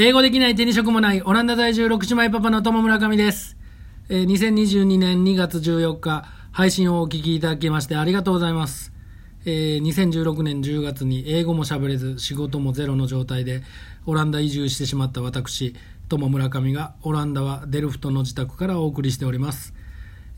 英語できない手に職もないオランダ在住6姉妹パパの友村上です。えー、2022年2月14日、配信をお聞きいただきましてありがとうございます。えー、2016年10月に英語も喋れず仕事もゼロの状態でオランダ移住してしまった私、友村上がオランダはデルフトの自宅からお送りしております。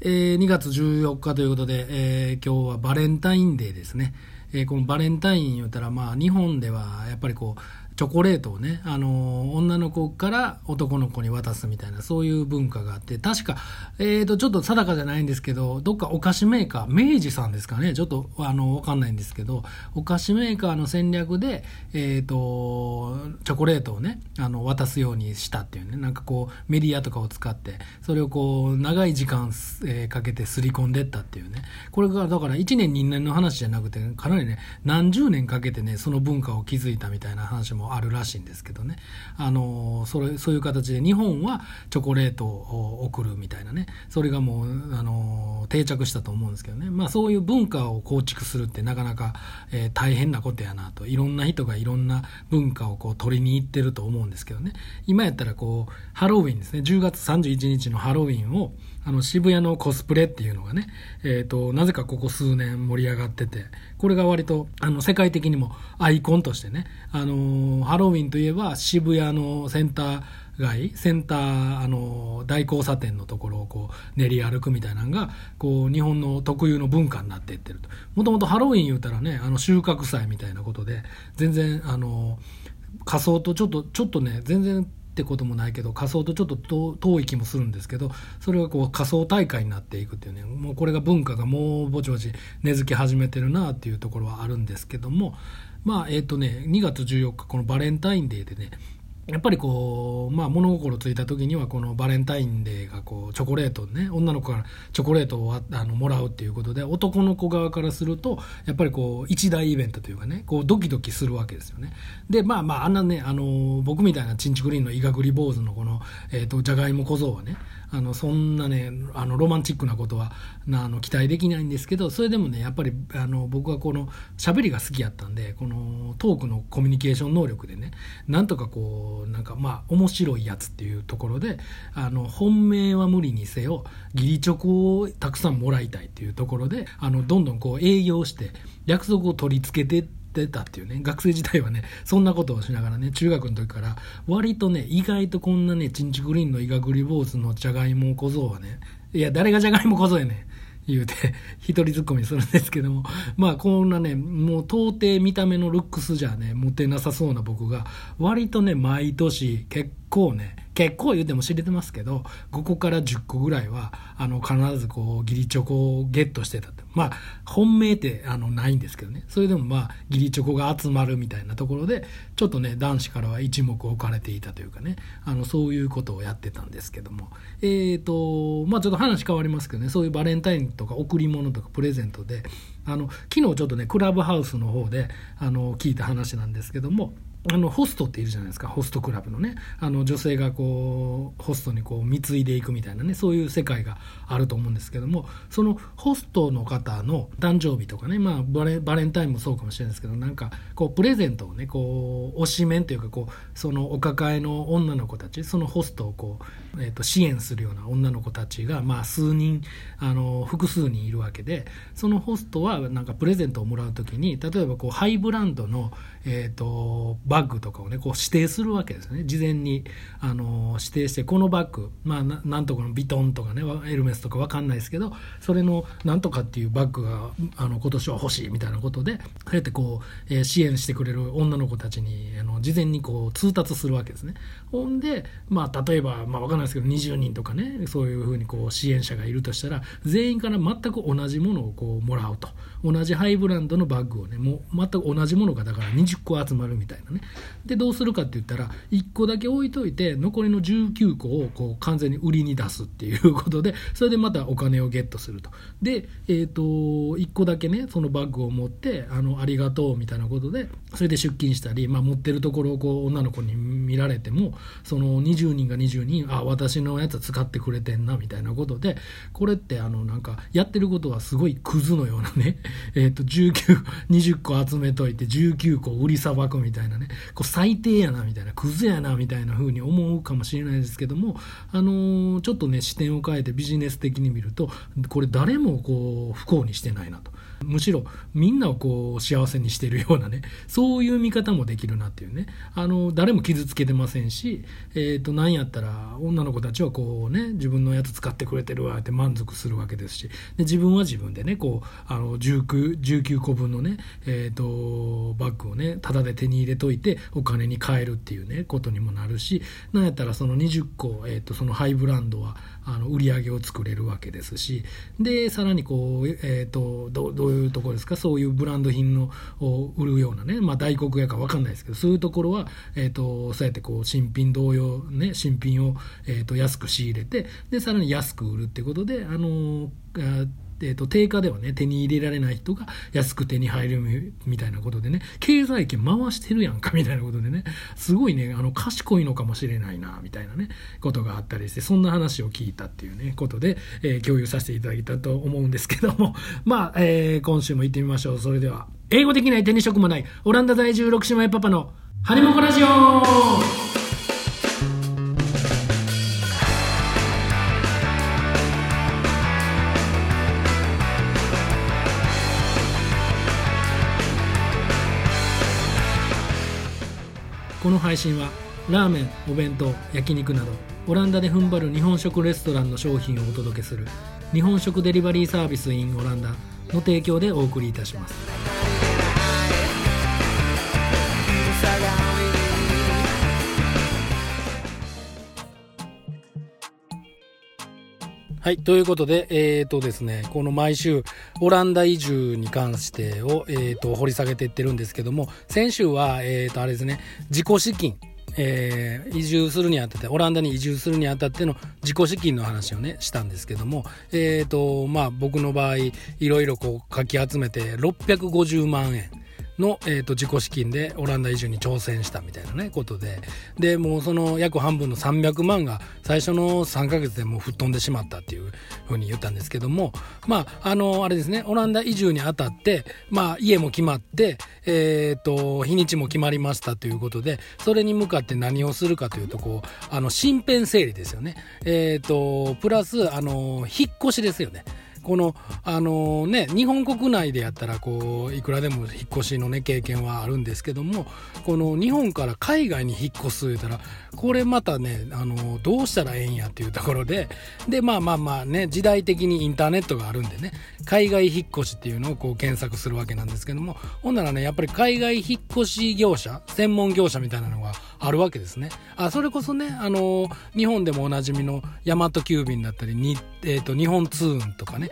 えー、2月14日ということで、えー、今日はバレンタインデーですね。え、このバレンタイン言うたら、まあ、日本ではやっぱりこう、チョコレートをね、あの女の子から男の子に渡すみたいな、そういう文化があって、確か、えっ、ー、と、ちょっと定かじゃないんですけど、どっかお菓子メーカー、明治さんですかね、ちょっと、あの、わかんないんですけど、お菓子メーカーの戦略で、えっ、ー、と、チョコレートをね、あの、渡すようにしたっていうね、なんかこう、メディアとかを使って、それをこう、長い時間、えー、かけてすり込んでったっていうね、これが、だから1年2年の話じゃなくて、かなりね、何十年かけてね、その文化を築いたみたいな話もあるらしいんですけどね。あのそれそういう形で日本はチョコレートを送るみたいなね。それがもうあの定着したと思うんですけどね。まあそういう文化を構築するってなかなか、えー、大変なことやなと。いろんな人がいろんな文化をこう取りに行ってると思うんですけどね。今やったらこうハロウィンですね。10月31日のハロウィンをあの渋谷のコスプレっていうのがね、えーと、なぜかここ数年盛り上がっててこれが割とあの世界的にもアイコンとしてね、あのハロウィンといえば渋谷のセンター街センターあの大交差点のところをこう練り歩くみたいなのがこう日本の特有の文化になっていってると。もともとハロウィン言うたらねあの収穫祭みたいなことで全然あの仮装とちょっとちょっとね全然ってこともないけど仮想とちょっと遠い気もするんですけどそれがこう仮想大会になっていくっていうねもうこれが文化がもうぼちぼち根付き始めてるなっていうところはあるんですけどもまあえっ、ー、とね2月14日このバレンタインデーでねやっぱりこう、まあ、物心ついた時にはこのバレンタインデーがこうチョコレートね女の子からチョコレートをあのもらうっていうことで男の子側からするとやっぱりこう一大イベントというかねこうドキドキするわけですよね。でまあまああんなねあの僕みたいなチンチクリーンのイガグリ坊主のこの、えーと、じゃがいも小僧はねあのそんなねあのロマンチックなことはあの期待できないんですけどそれでもねやっぱりあの僕はこの喋りが好きやったんでこのトークのコミュニケーション能力でねなんとかこうなんかまあ面白いやつっていうところであの本命は無理にせよ義理チョコをたくさんもらいたいっていうところであのどんどんこう営業して約束を取り付けてってたっていうね、学生時代はね、そんなことをしながらね、中学の時から、割とね、意外とこんなね、チンチクリーンのイガグリ坊主のじゃがいも小僧はね、いや、誰がじゃがいも小僧やね言うて、一人突っ込みするんですけども、まあこんなね、もう到底見た目のルックスじゃね、モテなさそうな僕が、割とね、毎年結構ね、結構言うても知れてますけど、5個から10個ぐらいは、あの、必ずこう、義理チョコをゲットしてた。まあ、本命ってあのないんですけどね。それでもまあ、義理チョコが集まるみたいなところで、ちょっとね、男子からは一目置かれていたというかね、あの、そういうことをやってたんですけども。えーと、まあちょっと話変わりますけどね、そういうバレンタインとか贈り物とかプレゼントで、あの、昨日ちょっとね、クラブハウスの方で、あの、聞いた話なんですけども、あのホストっているじゃないですか。ホストクラブのね。あの女性がこうホストにこう貢いでいくみたいなね。そういう世界があると思うんですけども。そのホストの方の誕生日とかね、まあ、バレバレンタインもそうかもしれないですけどなんかこうプレゼントをねこう推しメンというかこうそのお抱えの女の子たちそのホストをこう、えー、と支援するような女の子たちが、まあ、数人あの複数人いるわけでそのホストはなんかプレゼントをもらう時に例えばこうハイブランドの、えーとバッグとかをねこう指定するわけですね。事前にあの指定してこのバッグまあなんとかのビトンとかねエルメスとか分かんないですけどそれのなんとかっていうバッグがあの今年は欲しいみたいなことでそうやってこう、えー、支援してくれる女の子たちにあの事前にこう通達するわけですね。ほんでまあ例えば、まあ、分かんないですけど20人とかねそういうふうにこう支援者がいるとしたら全員から全く同じものをこうもらうと。同じハイブランドのバッグをねもう全く同じものがだから20個集まるみたいなね。でどうするかって言ったら1個だけ置いといて残りの19個をこう完全に売りに出すっていうことでそれでまたお金をゲットすると。で、えーと、1個だけねそのバッグを持ってあのありがとうみたいなことでそれで出勤したり、まあ、持ってるところをこう女の子に見られてもその20人が20人あ私のやつ使ってくれてんなみたいなことでこれってあのなんかやってることはすごいクズのようなねえーと1920 個集めといて19個売りさばくみたいなねこう最低やなみたいな、クズやなみたいな風に思うかもしれないですけども、あのー、ちょっとね、視点を変えてビジネス的に見ると、これ誰もこう、不幸にしてないなと。むしろみんなをこう幸せにしてるようなね、そういう見方もできるなっていうね、あの、誰も傷つけてませんし、えっ、ー、と、何やったら女の子たちはこうね、自分のやつ使ってくれてるわって満足するわけですし、で自分は自分でね、こう、あの、19、19個分のね、えっ、ー、と、バッグをね、タダで手に入れといてお金に換えるっていうね、ことにもなるし、なんやったらその20個、えっ、ー、と、そのハイブランドは、あの売り上げを作れるわけですしでさらにこう、えーと、どういうところですか？そういうブランド品のを売るようなね、まあ、大黒屋か分かんないですけどそういうところは、えーと、そうやってこう新品同様、ね、新品を、えーと、安く仕入れてでさらに安く売るってことであのーえーと、定価ではね手に入れられない人が安く手に入るみたいなことでね経済圏回してるやんかみたいなことでねすごいねあの賢いのかもしれないなみたいなねことがあったりしてそんな話を聞いたっていうねことで、えー、共有させていただいたと思うんですけども まあ、えー、今週も行ってみましょう。それでは英語できない手に職もないオランダ在住6姉妹パパのハニモコラジオ配信はラーメンお弁当焼肉などオランダで踏ん張る日本食レストランの商品をお届けする日本食デリバリーサービス in オランダの提供でお送りいたします。はい。ということで、えっ、ー、とですね、この毎週、オランダ移住に関してを、えっ、ー、と、掘り下げていってるんですけども、先週は、えっ、ー、と、あれですね、自己資金、えー、移住するにあたって、オランダに移住するにあたっての自己資金の話をね、したんですけども、えっ、と、まあ、僕の場合、いろいろこう、かき集めて、650万円。の、えーと、自己資金でオランダ移住に挑戦したみたいなねことで。でもうその約半分の300万が最初の3ヶ月でもう吹っ飛んでしまったっていうふうに言ったんですけども。まああのあれですねオランダ移住にあたってまあ家も決まってえっ、ー、と日にちも決まりましたということでそれに向かって何をするかというとこうあの身辺整理ですよね。えっ、ー、とプラスあの引っ越しですよね。この、あのね、日本国内でやったら、こう、いくらでも引っ越しのね、経験はあるんですけども、この日本から海外に引っ越す言うたら、これまたね、あの、どうしたらええんやっていうところで、で、まあまあまあね、時代的にインターネットがあるんでね、海外引っ越しっていうのをこう検索するわけなんですけども、ほんならね、やっぱり海外引っ越し業者、専門業者みたいなのがあるわけですね。あ、それこそね、あの、日本でもおなじみのヤマト急便だったり、にえっ、ー、と、日本通運とかね、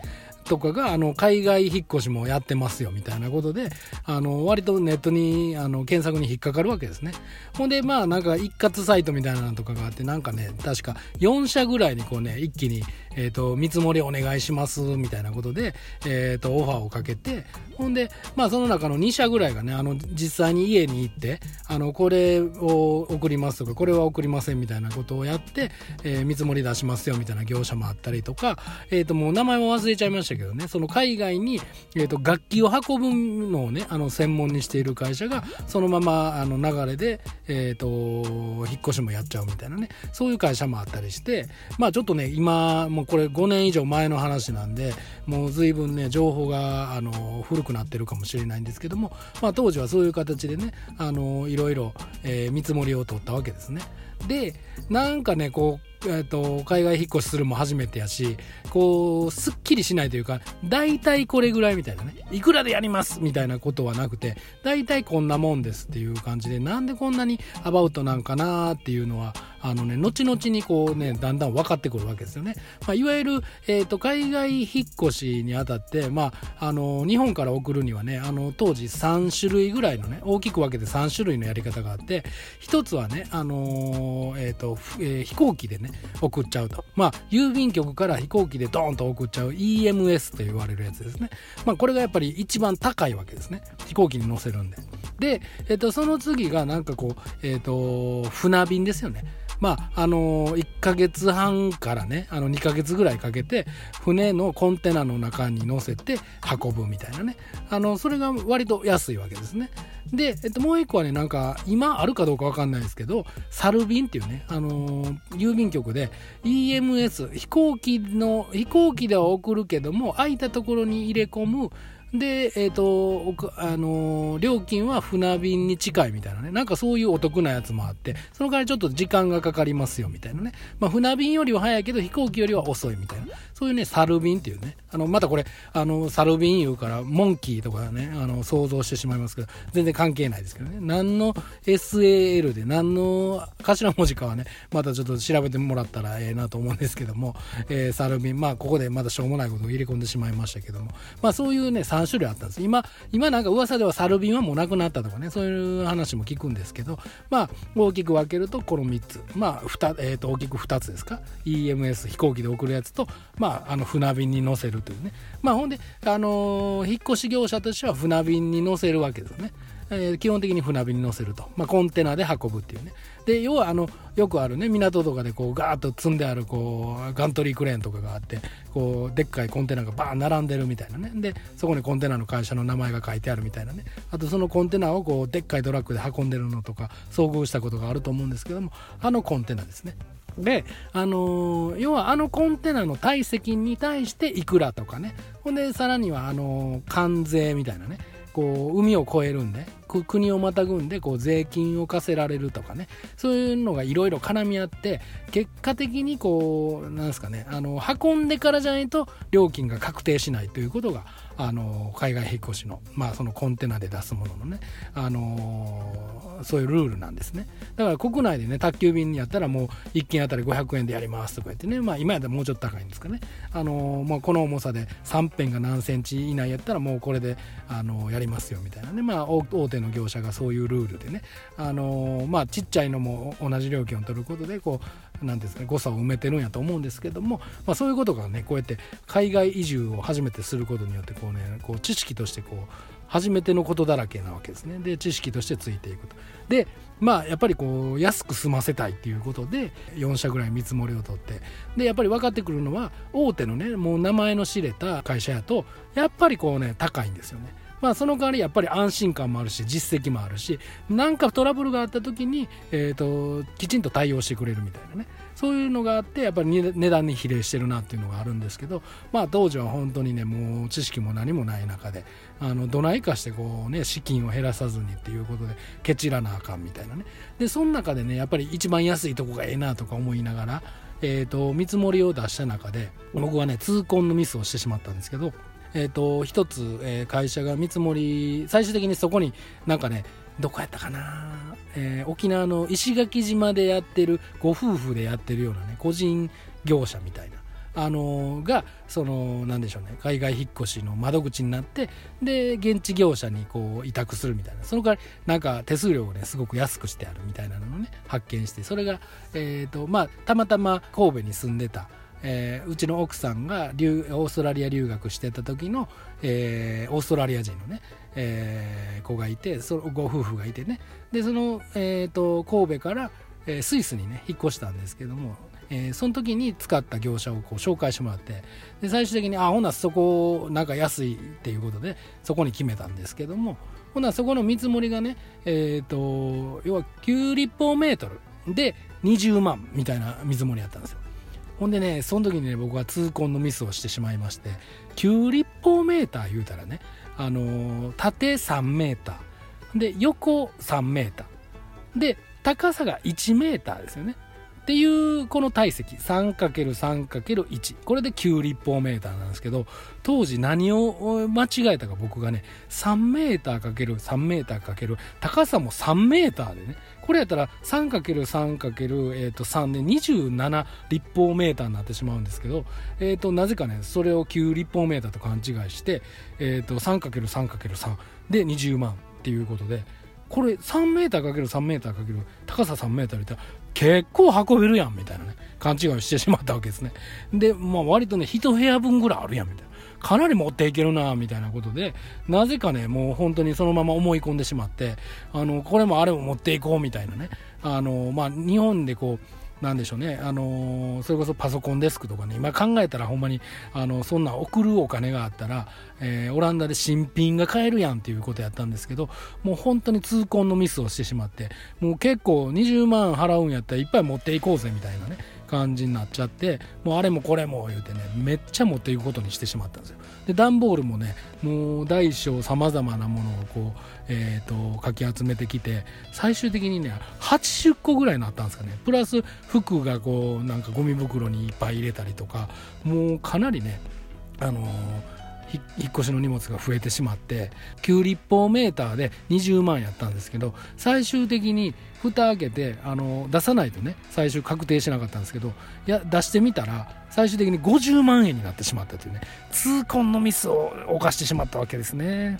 とかが、あの、海外引っ越しもやってますよ、みたいなことで、あの、割とネットに、あの、検索に引っかかるわけですね。ほんで、まあ、なんか一括サイトみたいなのとかがあって、なんかね、確か4社ぐらいにこうね、一気に、え、ー、と、見積もりお願いします、みたいなことで、え、ー、と、オファーをかけて、ほんで、まあ、その中の2社ぐらいがね、あの、実際に家に行って、あの、これを送りますとか、これは送りませんみたいなことをやって、えー、見積もり出しますよ、みたいな業者もあったりとか、えっ、と、もう名前も忘れちゃいましたけどね、その海外に、えーと、楽器を運ぶのをねあの専門にしている会社がそのままあの流れで、えーと、引っ越しもやっちゃうみたいなねそういう会社もあったりしてまあちょっとね今もうこれ5年以上前の話なんでもう随分ね情報があの古くなってるかもしれないんですけども、まあ、当時はそういう形でねあのいろいろ、えー、見積もりを取ったわけですね。でなんかねこうえーと、海外引っ越しするも初めてやしこうすっきりしないというか大体これぐらいみたいなね。いくらでやりますみたいなことはなくて大体こんなもんですっていう感じでなんでこんなにアバウトなんかなっていうのはあのね後々にこうねだんだん分かってくるわけですよね、まあ、いわゆる、えーと、海外引っ越しにあたって、まあ、あの日本から送るにはねあの当時3種類ぐらいのね大きく分けて3種類のやり方があって一つはね、あのー、えーとえー、飛行機でね送っちゃうと。まあ、郵便局から飛行機でドーンと送っちゃう EMS と言われるやつですね。まあ、これがやっぱり一番高いわけですね。飛行機に乗せるんで。で、えーと、その次がなんかこう、えっと、船便ですよね。まあ、あの1ヶ月半からね、あの2ヶ月ぐらいかけて、船のコンテナの中に乗せて運ぶみたいなね。あの、それが割と安いわけですね。で、えっと、もう一個はね、なんか、今あるかどうかわかんないですけど、サル便っていうね、あの、郵便局で EMS、飛行機の、飛行機では送るけども、空いたところに入れ込む、で、えっ、ー、と、あのー、料金は船便に近いみたいなね。なんかそういうお得なやつもあって、その代わりちょっと時間がかかりますよみたいなね。まあ船便よりは早いけど飛行機よりは遅いみたいな。そういうね、サル便っていうね。あの、またこれ、あの、サル便言うから、モンキーとかね、あの、想像してしまいますけど、全然関係ないですけどね。何の SAL で何の頭文字かはね、またちょっと調べてもらったらええなと思うんですけども、えー、サル便、まあここでまだしょうもないことを入れ込んでしまいましたけども、まあそういうね、3種類あったんです。今、今なんか噂ではサル便はもうなくなったとかね、そういう話も聞くんですけど、まあ、大きく分けるとこの3つ。まあ、2、えっ、ー、と、大きく2つですか？EMS、飛行機で送るやつと、まあ、あの、船便に乗せるというね。まあ、ほんで、あのー、引っ越し業者としては船便に乗せるわけですよね。えー、基本的に船便に乗せると、まあ、コンテナで運ぶっていうね。で要はあのよくあるね港とかでこうガーッと積んであるこうガントリークレーンとかがあってこうでっかいコンテナがバーン並んでるみたいなね。でそこにコンテナの会社の名前が書いてあるみたいなね。あとそのコンテナをこうでっかいトラックで運んでるのとか遭遇したことがあると思うんですけどもあのコンテナですね。で、あのー、要はあのコンテナの体積に対していくらとかね。ほんでさらにはあのー、関税みたいなね。こう海を越えるんで国をまたぐんでこう税金を課せられるとかね。そういうのがいろいろ絡み合って結果的にこうなんですかね。あの運んでからじゃないと料金が確定しないということがあの海外引っ越しの,、まあそのコンテナで出すもののね、あのそういうルールなんですね。だから国内でね宅急便にやったらもう1件あたり500円でやりますとか言ってね、まあ、今やったらもうちょっと高いんですかね、あのまあ、この重さで3辺が何センチ以内やったらもうこれで、あのやりますよみたいなね、まあ、大手の業者がそういうルールでね、あのまあ、ちっちゃいのも同じ料金を取ることでこうなんですか、ね、誤差を埋めてるんやと思うんですけども、まあ、そういうことがねこうやって海外移住を初めてすることによってこうねこう知識としてこう初めてのことだらけなわけですね。で知識としてついていくと。でまあやっぱりこう安く済ませたいっていうことで4社ぐらい見積もりを取って。でやっぱり分かってくるのは大手のねもう名前の知れた会社やとやっぱりこうね高いんですよね。まあ、その代わりやっぱり安心感もあるし実績もあるし何かトラブルがあった時に、えーと、きちんと対応してくれるみたいなね。そういうのがあってやっぱり値段に比例してるなっていうのがあるんですけど、まあ、当時は本当にねもう知識も何もない中であのどないかしてこう、ね、資金を減らさずにっていうことでケチらなあかんみたいなね。でその中でねやっぱり一番安いとこがええなとか思いながらえーと見積もりを出した中で僕はね痛恨のミスをしてしまったんですけどえーと、一つ、えー、会社が見積もり最終的にそこになんかねどこやったかな、えー、沖縄の石垣島でやってるご夫婦でやってるようなね個人業者みたいなあのー、がそのなんでしょうね海外引っ越しの窓口になってで現地業者にこう委託するみたいなその代わりなんか手数料をねすごく安くしてあるみたいなのをね発見してそれが、えーとまあ、たまたま神戸に住んでたえー、うちの奥さんがオーストラリア留学してた時の、えー、オーストラリア人のね、えー、子がいてそご夫婦がいてねでその、えーと、神戸から、え、スイスにね引っ越したんですけども、え、その時に使った業者をこう紹介してもらってで最終的にあほなそこなんか安いっていうことでそこに決めたんですけどもほなそこの見積もりがね、えーと要は9立方メートルで20万みたいな見積もりやったんですよ。ほんでね、その時にね、僕は痛恨のミスをしてしまいまして、9立方メーター言うたらね、あのー、縦3メーター、で、横3メーター、で、高さが1メーターですよね。っていうこの体積 3×3×1 これで9立方メーターなんですけど当時何を間違えたか僕がね3メーター ×3 メーター×高さも3メーターでねこれやったら 3×3×3 で27立方メーターになってしまうんですけど、えー、となぜかねそれを9立方メーターと勘違いして、えー、と 3×3×3 で20万っていうことでこれ3メーター ×3 メーター×高さ3メーター結構運べるやんみたいなね。勘違いをしてしまったわけですね。でまあ割とね1部屋分ぐらいあるやんみたいな。かなり持っていけるなみたいなことでなぜかねもう本当にそのまま思い込んでしまってあのこれもあれも持っていこうみたいなね。あの、まあ、日本でこうなんでしょうね、あのー、それこそパソコンデスクとかね、今考えたらほんまに、あのそんな送るお金があったら、えー、オランダで新品が買えるやんっていうことやったんですけど、もう本当に痛恨のミスをしてしまって、もう結構20万払うんやったらいっぱい持っていこうぜみたいなね、感じになっちゃってもうあれもこれも言うてねめっちゃ持っていくことにしてしまったんですよ。で段ボールもねもう大小さまざまなものをこう、えーと、かき集めてきて最終的にね80個ぐらいになったんですかねプラス服がこうなんかゴミ袋にいっぱい入れたりとかもうかなりねあの引っ越しの荷物が増えてしまって9立方メーターで20万やったんですけど最終的に蓋開けてあの出さないとね最終確定しなかったんですけどいや出してみたら最終的に50万円になってしまったというね痛恨のミスを犯してしまったわけですね。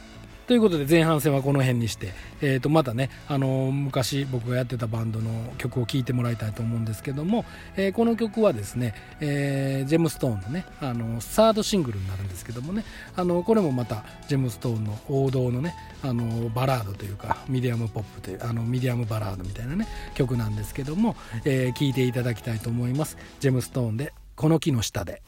ということで前半戦はこの辺にして、えー、とまたね、あの昔僕がやってたバンドの曲を聴いてもらいたいと思うんですけども、えー、この曲はですね、えー、ジェムストーンのねあのサードシングルになるんですけどもねあのこれもまたジェムストーンの王道のねあのバラードというかミディアムポップというあのミディアムバラードみたいなね曲なんですけども、えー、聴いていただきたいと思います。ジェムストーンで「この木の下で」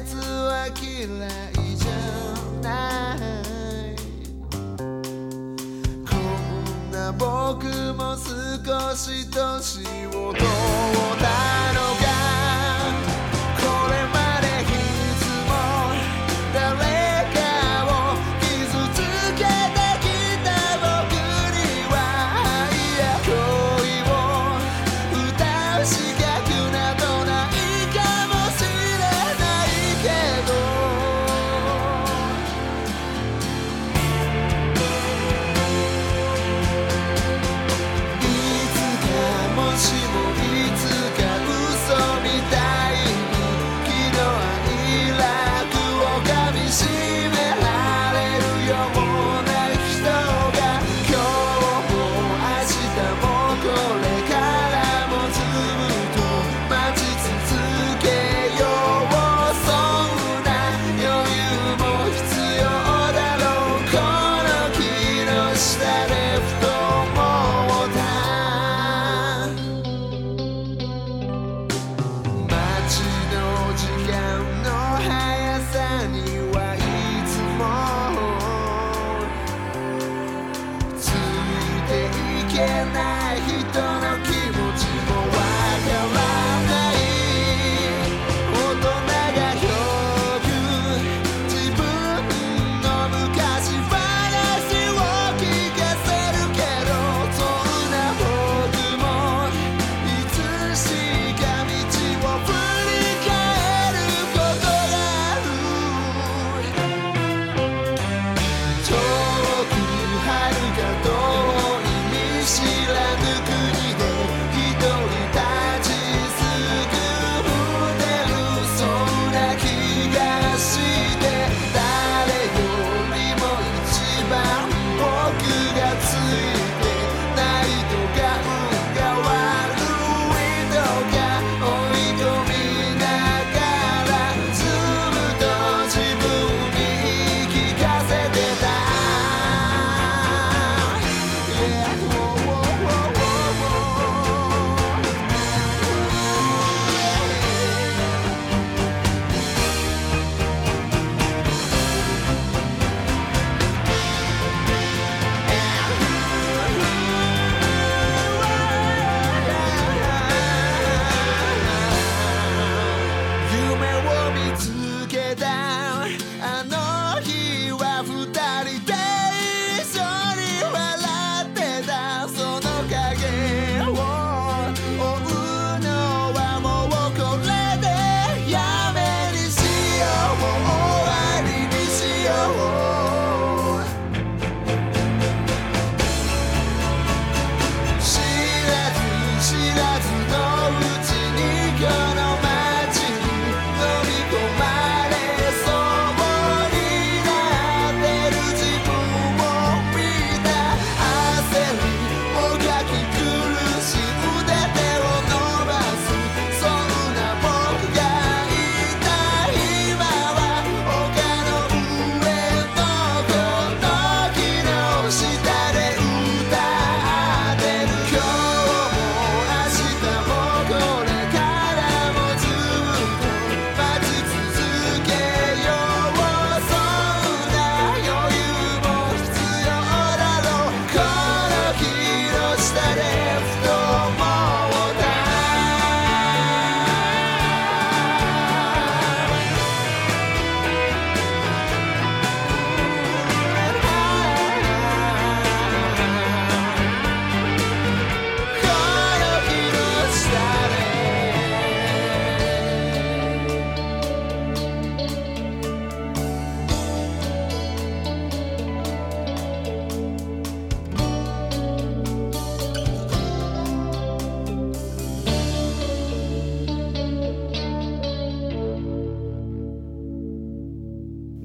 月は嫌いじゃない。こんな僕も少し年を取った。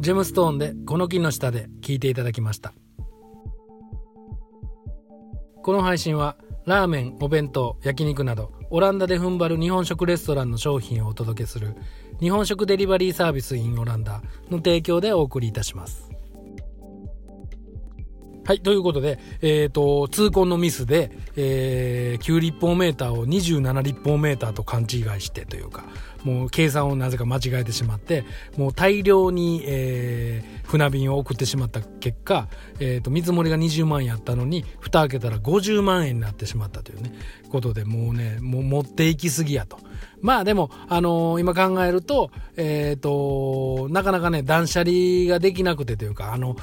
ジェムストーンでこの木の下で聞いていただきました。この配信はラーメンお弁当焼肉などオランダで踏ん張る日本食レストランの商品をお届けする日本食デリバリーサービス in オランダの提供でお送りいたします。はい、ということで、えっ、ー、と、痛恨のミスで、えー、9立方メーターを27立方メーターと勘違いしてというか、もう計算をなぜか間違えてしまって、もう大量に、えー、船便を送ってしまった結果、えっ、ー、と、見積もりが20万円やったのに、蓋開けたら50万円になってしまったというね、ことで、もうね、もう持っていきすぎやと。まあでも、あのー、今考えると、えっ、ー、と、なかなかね、断捨離ができなくてというか、あの、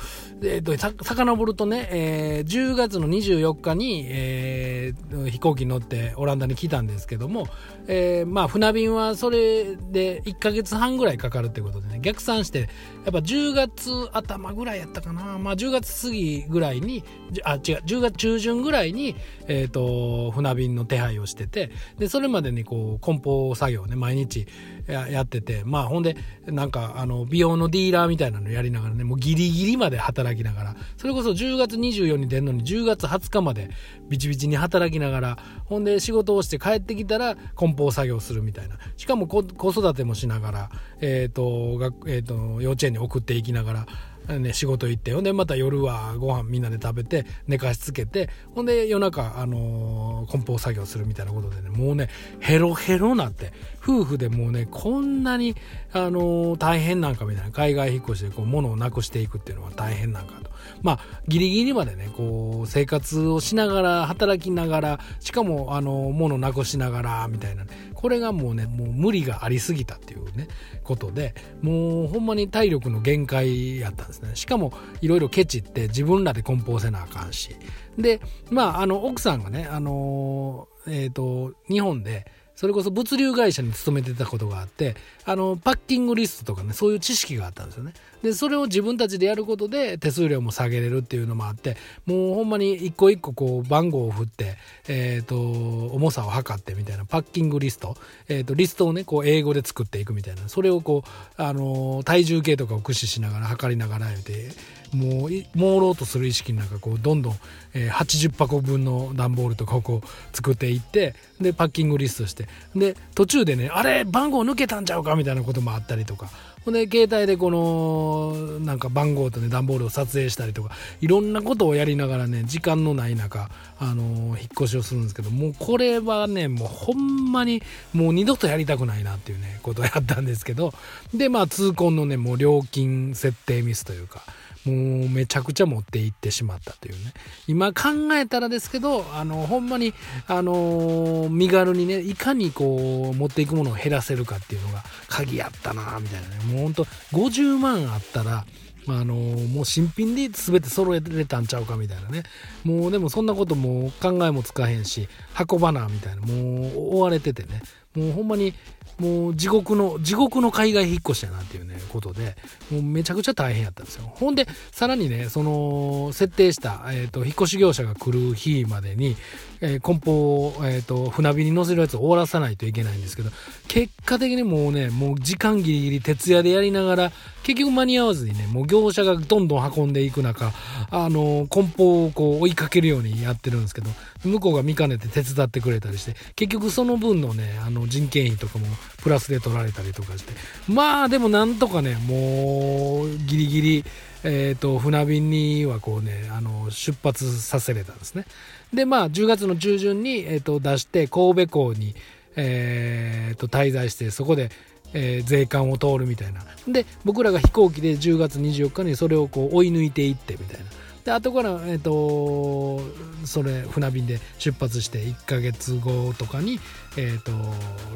えっ、ー、と、さ、遡るとね、えー、10月の24日に、えー、飛行機に乗ってオランダに来たんですけども、えー、まあ船便はそれで1ヶ月半ぐらいかかるってことでね、逆算して、やっぱ10月頭ぐらいやったかな、まあ10月過ぎぐらいに、あ、違う、10月中旬ぐらいに、えっ、と、船便の手配をしてて、で、それまでにこう、梱包作業ね、毎日やってて、まあほんで、なんかあの、美容のディーラーみたいなのやりながらね、もうギリギリまで働きながら、それこそ10月24に出るのに10月20日までビチビチに働きながら、ほんで仕事をして帰ってきたら梱包作業するみたいな。しかも子育てもしながら、えっ、ー、と、えっ、ー、と、幼稚園に送っていきながら、ね、仕事行って、ほんでまた夜はご飯みんなで食べて、寝かしつけて、ほんで夜中、あのー、梱包作業するみたいなことでね、もうね、ヘロヘロなって、夫婦でもうね、こんなに、あのー、大変なんかみたいな、海外引っ越しでこう、物をなくしていくっていうのは大変なんかと。まあ、ギリギリまでね、こう、生活をしながら、働きながら、しかも、あのー、物をなくしながら、みたいな、ね、これがもうね、もう無理がありすぎたっていうね、ことで、もうほんまに体力の限界やったんですね。しかも、いろいろケチって自分らで梱包せなあかんし。で、まあ、あの、奥さんがね、あの、えっ、ー、と、日本で、それこそ物流会社に勤めてたことがあって、あの、パッキングリストとかね、そういう知識があったんですよね。で、それを自分たちでやることで手数料も下げれるっていうのもあって、もうほんまに一個一個こう番号を振って、えっ、ー、と、重さを測ってみたいなパッキングリスト、えっ、ー、と、リストをね、こう英語で作っていくみたいな、それをこう、あの、体重計とかを駆使しながら測りながら言うて、もう朦朧とする意識の中こうどんどん、えー、80箱分の段ボールとかをこう作っていってでパッキングリストして。で途中でねあれ番号抜けたんちゃうかみたいなこともあったりとか。ほんで携帯でこのなんか番号とね段ボールを撮影したりとかいろんなことをやりながらね時間のない中あの、引っ越しをするんですけどもうこれはねもうほんまにもう二度とやりたくないなっていうねことをやったんですけどでまあ痛恨のねもう料金設定ミスというかもうめちゃくちゃ持っていってしまったというね。今考えたらですけど、あの、ほんまに、あの身軽にね、いかにこう、持っていくものを減らせるかっていうのが鍵やったなみたいなね。もうほんと、50万あったら、まあ、あのもう新品で全て揃えれたんちゃうかみたいなね。もうでもそんなことも考えもつかへんし、運ばなみたいな、もう追われててね。もうほんまにもう地獄の、地獄の海外引っ越しやなっていうね、ことで、もうめちゃくちゃ大変やったんですよ。ほんで、さらにね、その、設定した、えっ、ー、と、引っ越し業者が来る日までに、えー、梱包を、えっ、ー、と、船便に乗せるやつを終わらさないといけないんですけど、結果的にもうね、もう時間ギリギリ徹夜でやりながら、結局間に合わずにね、もう業者がどんどん運んでいく中、あの、梱包をこう追いかけるようにやってるんですけど、向こうが見かねて手伝ってくれたりして、結局その分のね、あの人件費とかもプラスで取られたりとかして、まあでもなんとかね、もうギリギリ、え、ー、と、船便にはこうね、あの、出発させれたんですね。で、まあ10月の中旬に、え、ー、と、出して、神戸港に、え、ー、と、滞在して、そこで、えー、税関を通るみたいな。で、僕らが飛行機で10月24日にそれをこう追い抜いていってみたいな。で後から、えーと、それ船便で出発して1ヶ月後とかに、えーと、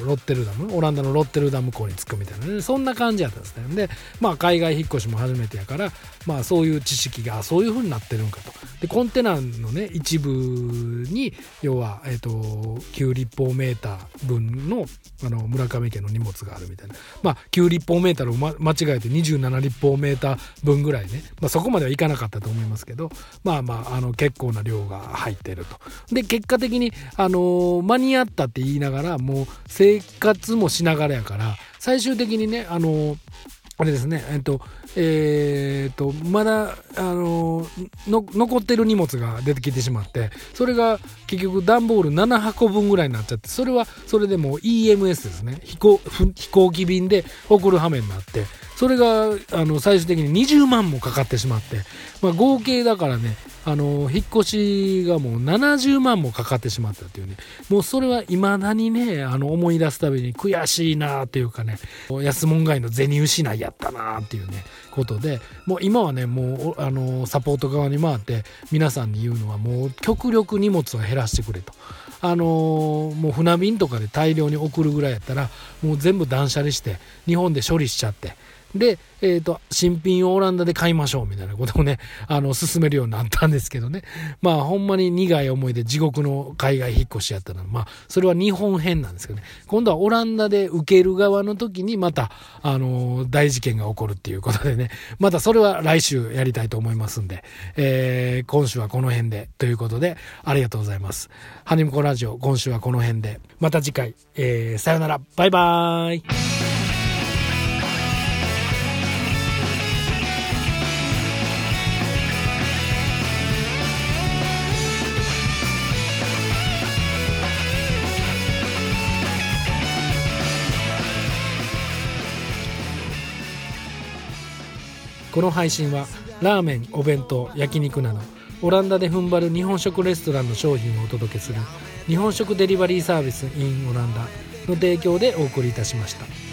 ロッテルダムオランダのロッテルダム港に着くみたいなねそんな感じやったんですね。でまあ海外引っ越しも初めてやからまあそういう知識がそういう風になってるんかと。でコンテナのね一部に要は、えーと、9立方メーター分のあの村上家の荷物があるみたいな。まあ9立方メーターを、ま、間違えて27立方メーター分ぐらいね、まあ、そこまではいかなかったと思いますけど。まあまああの結構な量が入ってると。で結果的にあの間に合ったって言いながらもう生活もしながらやから最終的にねあのあれですね、えっと、えー、っと、まだ、あのの、残ってる荷物が出てきてしまって、それが結局段ボール7箱分ぐらいになっちゃって、それはそれでも EMS ですね。飛行、飛行機便で送る羽目になって、それが、あの、最終的に20万もかかってしまって、まあ、合計だからね、あの、引っ越しがもう70万もかかってしまったっていうね、もうそれは未だにね、あの、思い出すたびに悔しいなっていうかね、安門外の銭失いやったなっていうね、ことで、もう今はね、もう、あの、サポート側に回って、皆さんに言うのはもう極力荷物を減らしてくれと。あのー、もう船便とかで大量に送るぐらいやったらもう全部断捨離して日本で処理しちゃって。で、えっ、ー、と、新品をオランダで買いましょうみたいなことをね、あの、進めるようになったんですけどね。まあ、ほんまに苦い思いで地獄の海外引っ越しやったのまあ、それは日本編なんですけどね。今度はオランダで受ける側の時にまた、あの、大事件が起こるっていうことでね。またそれは来週やりたいと思いますんで、えー、今週はこの辺でということで、ありがとうございます。ハニムコラジオ、今週はこの辺で。また次回、えー、さよなら。バイバーイ。この配信はラーメンお弁当焼肉などオランダで踏ん張る日本食レストランの商品をお届けする日本食デリバリーサービス in オランダの提供でお送りいたしました。